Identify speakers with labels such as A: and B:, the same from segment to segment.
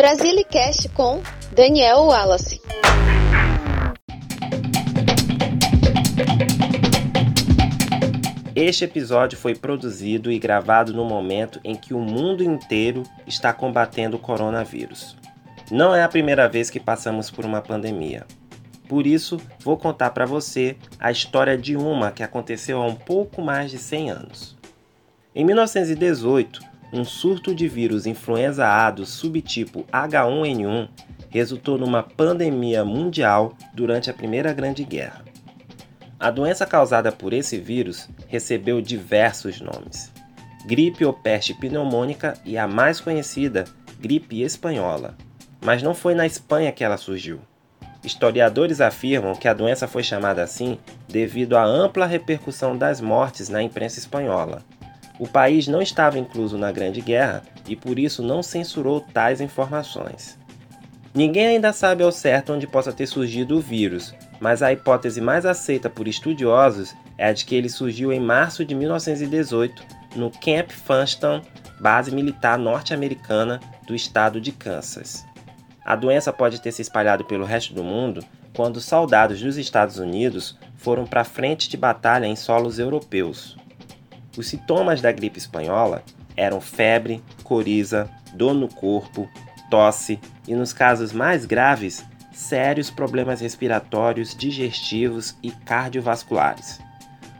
A: Brasilicast com Daniel Wallace.
B: Este episódio foi produzido e gravado no momento em que o mundo inteiro está combatendo o coronavírus. Não é a primeira vez que passamos por uma pandemia. Por isso, vou contar para você a história de uma que aconteceu há um pouco mais de 100 anos. Em 1918, um surto de vírus influenza A do subtipo H1N1 resultou numa pandemia mundial durante a Primeira Grande Guerra. A doença causada por esse vírus recebeu diversos nomes: gripe ou peste pneumônica e a mais conhecida, gripe espanhola. Mas não foi na Espanha que ela surgiu. Historiadores afirmam que a doença foi chamada assim devido à ampla repercussão das mortes na imprensa espanhola, o país não estava incluso na Grande Guerra e por isso não censurou tais informações. Ninguém ainda sabe ao certo onde possa ter surgido o vírus, mas a hipótese mais aceita por estudiosos é a de que ele surgiu em março de 1918 no Camp Funston, base militar norte-americana do estado de Kansas. A doença pode ter se espalhado pelo resto do mundo quando soldados dos Estados Unidos foram para a frente de batalha em solos europeus. Os sintomas da gripe espanhola eram febre, coriza, dor no corpo, tosse e, nos casos mais graves, sérios problemas respiratórios, digestivos e cardiovasculares.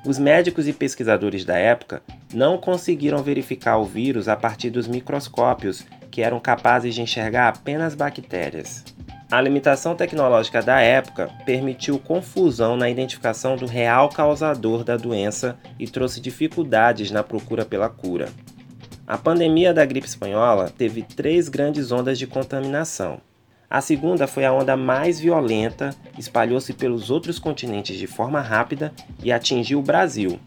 B: Os médicos e pesquisadores da época não conseguiram verificar o vírus a partir dos microscópios que eram capazes de enxergar apenas bactérias. A limitação tecnológica da época permitiu confusão na identificação do real causador da doença e trouxe dificuldades na procura pela cura. A pandemia da gripe espanhola teve três grandes ondas de contaminação. A segunda foi a onda mais violenta, espalhou-se pelos outros continentes de forma rápida e atingiu o Brasil.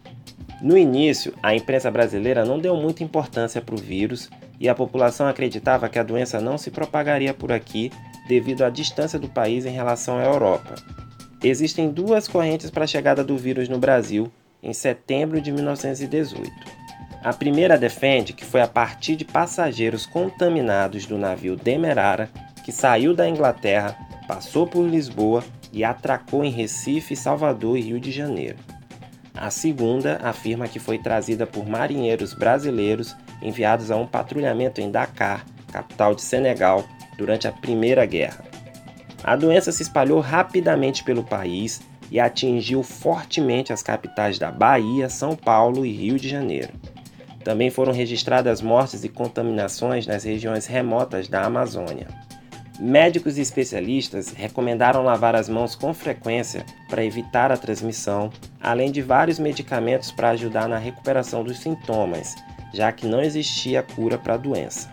B: No início, a imprensa brasileira não deu muita importância para o vírus e a população acreditava que a doença não se propagaria por aqui devido à distância do país em relação à Europa. Existem duas correntes para a chegada do vírus no Brasil em setembro de 1918. A primeira defende que foi a partir de passageiros contaminados do navio Demerara, que saiu da Inglaterra, passou por Lisboa e atracou em Recife, Salvador e Rio de Janeiro. A segunda afirma que foi trazida por marinheiros brasileiros enviados a um patrulhamento em Dakar, capital de Senegal, durante a Primeira Guerra. A doença se espalhou rapidamente pelo país e atingiu fortemente as capitais da Bahia, São Paulo e Rio de Janeiro. Também foram registradas mortes e contaminações nas regiões remotas da Amazônia. Médicos e especialistas recomendaram lavar as mãos com frequência para evitar a transmissão, além de vários medicamentos para ajudar na recuperação dos sintomas, já que não existia cura para a doença.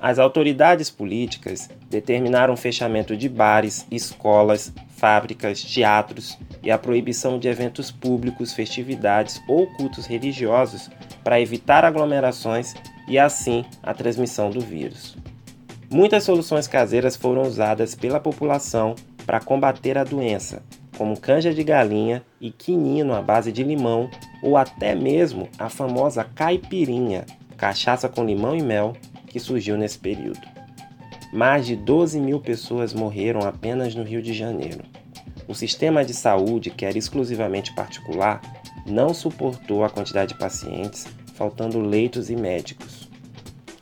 B: As autoridades políticas determinaram o fechamento de bares, escolas, fábricas, teatros e a proibição de eventos públicos, festividades ou cultos religiosos para evitar aglomerações e, assim, a transmissão do vírus. Muitas soluções caseiras foram usadas pela população para combater a doença, como canja de galinha e quinino à base de limão ou até mesmo a famosa caipirinha, cachaça com limão e mel, que surgiu nesse período. Mais de 12 mil pessoas morreram apenas no Rio de Janeiro. O sistema de saúde, que era exclusivamente particular, não suportou a quantidade de pacientes, faltando leitos e médicos.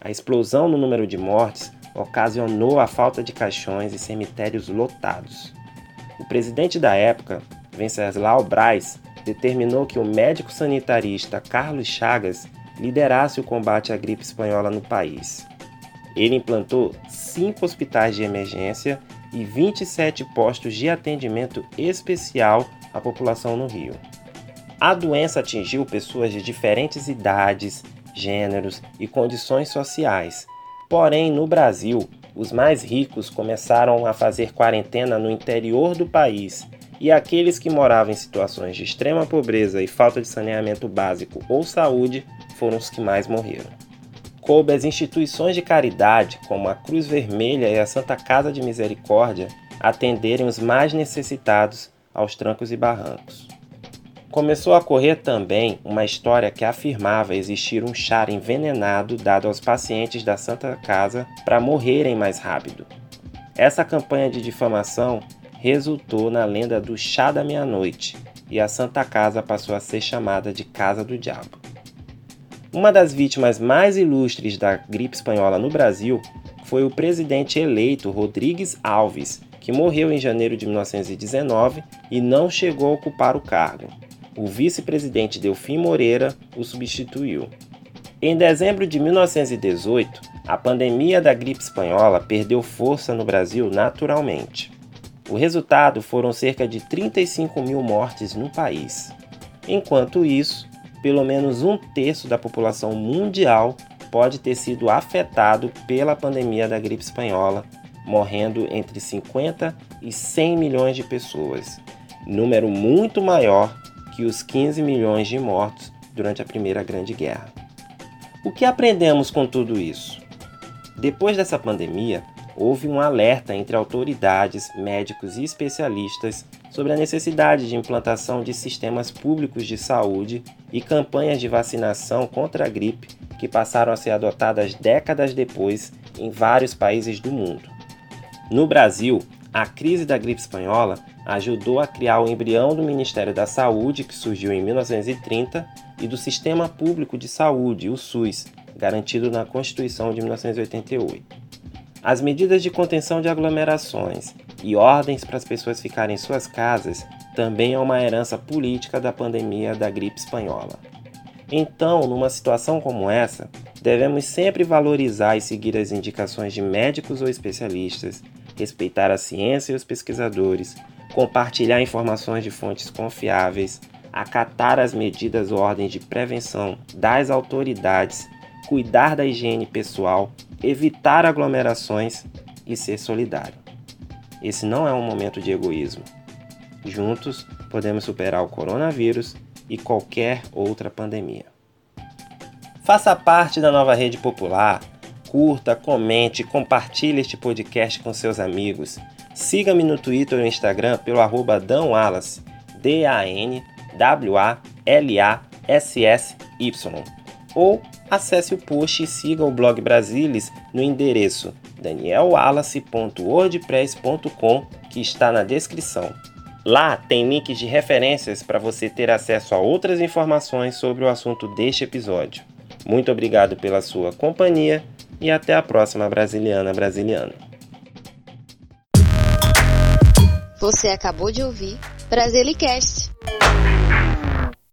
B: A explosão no número de mortes ocasionou a falta de caixões e cemitérios lotados. O presidente da época, Venceslau Braz, determinou que o médico sanitarista Carlos Chagas liderasse o combate à gripe espanhola no país. Ele implantou cinco hospitais de emergência e 27 postos de atendimento especial à população no Rio. A doença atingiu pessoas de diferentes idades, gêneros e condições sociais. Porém, no Brasil, os mais ricos começaram a fazer quarentena no interior do país e aqueles que moravam em situações de extrema pobreza e falta de saneamento básico ou saúde foram os que mais morreram. Coube às instituições de caridade, como a Cruz Vermelha e a Santa Casa de Misericórdia, atenderem os mais necessitados aos trancos e barrancos. Começou a correr também uma história que afirmava existir um chá envenenado dado aos pacientes da Santa Casa para morrerem mais rápido. Essa campanha de difamação resultou na lenda do chá da meia-noite e a Santa Casa passou a ser chamada de Casa do Diabo. Uma das vítimas mais ilustres da gripe espanhola no Brasil foi o presidente eleito Rodrigues Alves, que morreu em janeiro de 1919 e não chegou a ocupar o cargo. O vice-presidente Delfim Moreira o substituiu. Em dezembro de 1918, a pandemia da gripe espanhola perdeu força no Brasil naturalmente. O resultado foram cerca de 35 mil mortes no país. Enquanto isso, pelo menos um terço da população mundial pode ter sido afetado pela pandemia da gripe espanhola, morrendo entre 50 e 100 milhões de pessoas, número muito maior que os 15 milhões de mortos durante a Primeira Grande Guerra. O que aprendemos com tudo isso? Depois dessa pandemia, houve um alerta entre autoridades, médicos e especialistas sobre a necessidade de implantação de sistemas públicos de saúde e campanhas de vacinação contra a gripe que passaram a ser adotadas décadas depois em vários países do mundo. No Brasil, a crise da gripe espanhola ajudou a criar o embrião do Ministério da Saúde, que surgiu em 1930, e do Sistema Público de Saúde, o SUS, garantido na Constituição de 1988. As medidas de contenção de aglomerações e ordens para as pessoas ficarem em suas casas também é uma herança política da pandemia da gripe espanhola. Então, numa situação como essa, devemos sempre valorizar e seguir as indicações de médicos ou especialistas, respeitar a ciência e os pesquisadores, compartilhar informações de fontes confiáveis, acatar as medidas ou ordens de prevenção das autoridades cuidar da higiene pessoal, evitar aglomerações e ser solidário. Esse não é um momento de egoísmo. Juntos podemos superar o coronavírus e qualquer outra pandemia. Faça parte da nova rede popular. Curta, comente, compartilhe este podcast com seus amigos. Siga-me no Twitter e no Instagram pelo arroba danwallace, D-A-N-W-A-L-A-S-S-Y. Ou acesse o post e siga o blog Brasilis no endereço danielwallace.wordpress.com que está na descrição. Lá tem links de referências para você ter acesso a outras informações sobre o assunto deste episódio. Muito obrigado pela sua companhia e até a próxima Brasiliana Brasiliana.
A: Você acabou de ouvir Brasilicast.